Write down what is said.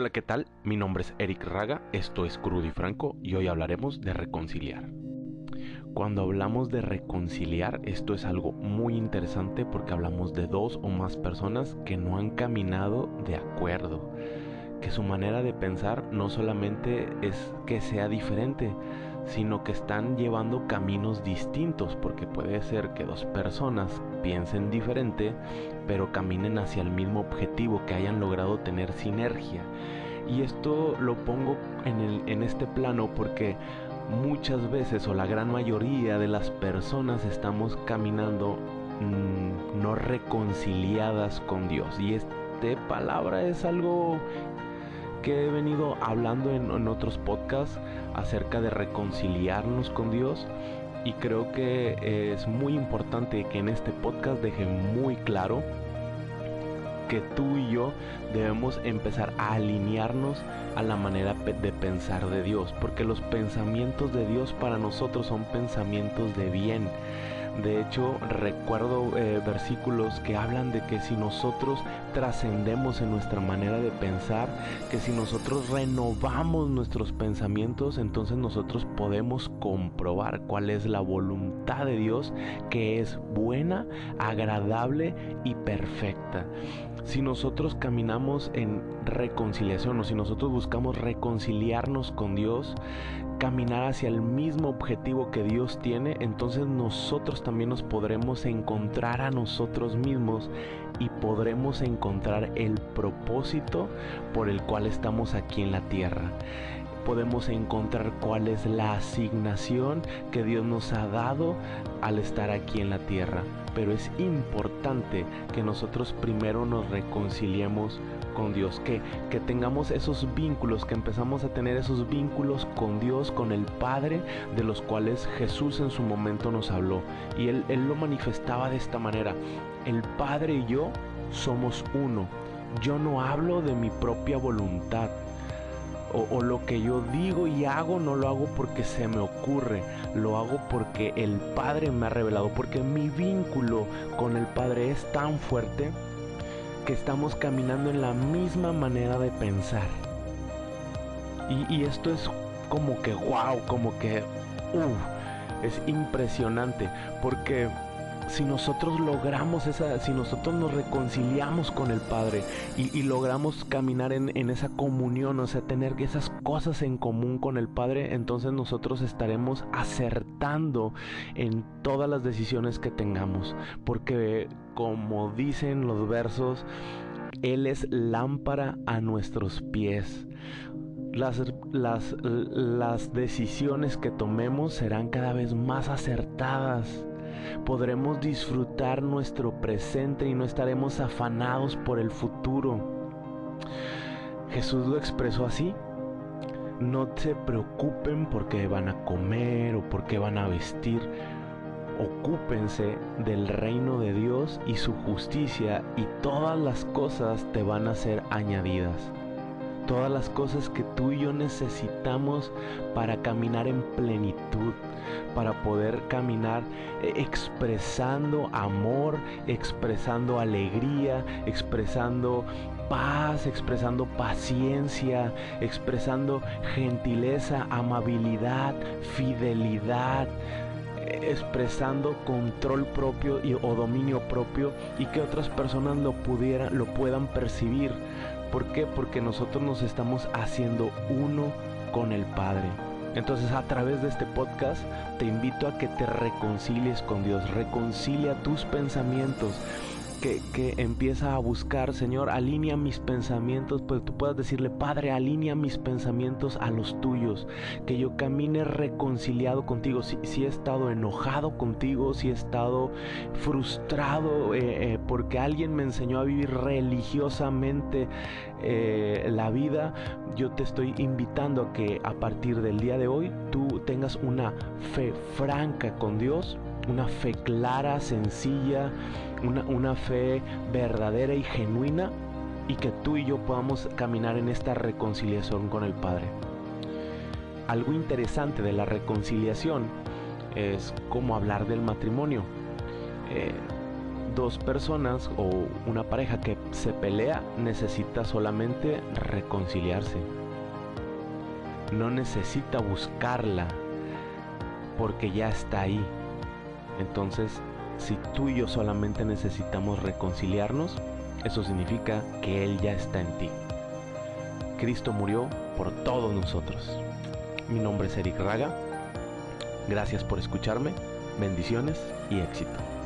Hola, ¿qué tal? Mi nombre es Eric Raga, esto es Crudo y Franco y hoy hablaremos de reconciliar. Cuando hablamos de reconciliar, esto es algo muy interesante porque hablamos de dos o más personas que no han caminado de acuerdo, que su manera de pensar no solamente es que sea diferente, sino que están llevando caminos distintos, porque puede ser que dos personas piensen diferente, pero caminen hacia el mismo objetivo, que hayan logrado tener sinergia. Y esto lo pongo en, en este plano porque muchas veces o la gran mayoría de las personas estamos caminando mmm, no reconciliadas con Dios. Y esta palabra es algo que he venido hablando en, en, otros podcasts acerca de reconciliarnos con Dios y creo que es muy importante que en este podcast deje muy claro que tú y yo debemos empezar a alinearnos a la manera de pensar de Dios, porque los pensamientos de Dios para nosotros son pensamientos de bien de hecho, recuerdo eh, versículos que hablan de que si nosotros trascendemos en nuestra manera de pensar, que si nosotros renovamos nuestros pensamientos, entonces nosotros podemos comprobar cuál es la voluntad de Dios, que es buena, agradable y perfecta. Si nosotros caminamos en reconciliación o si nosotros buscamos reconciliarnos con Dios, caminar hacia el mismo objetivo que Dios tiene, entonces nosotros también nos podremos encontrar a nosotros mismos y podremos encontrar el propósito por el cual estamos aquí en la tierra podemos encontrar cuál es la asignación que Dios nos ha dado al estar aquí en la tierra. Pero es importante que nosotros primero nos reconciliemos con Dios, que, que tengamos esos vínculos, que empezamos a tener esos vínculos con Dios, con el Padre, de los cuales Jesús en su momento nos habló. Y él, él lo manifestaba de esta manera. El Padre y yo somos uno. Yo no hablo de mi propia voluntad o, lo que yo digo y hago no lo hago porque se me ocurre, lo hago porque el Padre me ha revelado, porque mi vínculo con el Padre es tan fuerte que estamos caminando en la misma manera de pensar. Y, esto es como que wow, como que uh, es impresionante, porque si nosotros logramos esa, si nosotros nos reconciliamos con el Padre y, logramos caminar en, en, esa comunión, o sea, tener esas cosas en común con el Padre, entonces nosotros estaremos acertando en todas las decisiones que tengamos. Porque como dicen los versos, Él es lámpara a nuestros pies. Las, las, las decisiones que tomemos serán cada vez más acertadas podremos disfrutar nuestro presente y no estaremos afanados por el futuro. Jesús lo expresó así. No se preocupen porque van a comer o porque van a vestir. Ocúpense del reino de Dios y su justicia y todas las cosas te van a ser añadidas todas las cosas que tú y yo necesitamos para caminar en plenitud, para poder caminar eh, expresando amor, expresando alegría, expresando paz, expresando paciencia, expresando gentileza, amabilidad, fidelidad expresando control propio y, o dominio propio y que otras personas lo pudieran lo puedan percibir ¿Por qué? Porque nosotros nos estamos haciendo uno con el Padre. Entonces a través de este podcast te invito a que te reconcilies con Dios, reconcilia tus pensamientos, que, empieza a buscar, Señor, alinea mis pensamientos, pues tú puedas decirle, Padre, alinea mis pensamientos a los tuyos, que yo camine reconciliado contigo, si, si he estado enojado contigo, si he estado frustrado eh, eh, porque alguien me enseñó a vivir religiosamente eh, la vida, yo te estoy invitando a que a partir del día de hoy tú tengas una fe franca con Dios, una fe clara, sencilla, una, una fe verdadera y genuina y que tú y yo podamos caminar en esta reconciliación con el Padre. Algo interesante de la reconciliación es como hablar del matrimonio. Eh, dos personas o una pareja que se pelea necesita solamente reconciliarse. No necesita buscarla porque ya está ahí. Entonces, si tú y yo solamente necesitamos reconciliarnos, eso significa que Él ya está en ti. Cristo murió por todos nosotros. Mi nombre es Eric Raga. Gracias por escucharme. Bendiciones y éxito.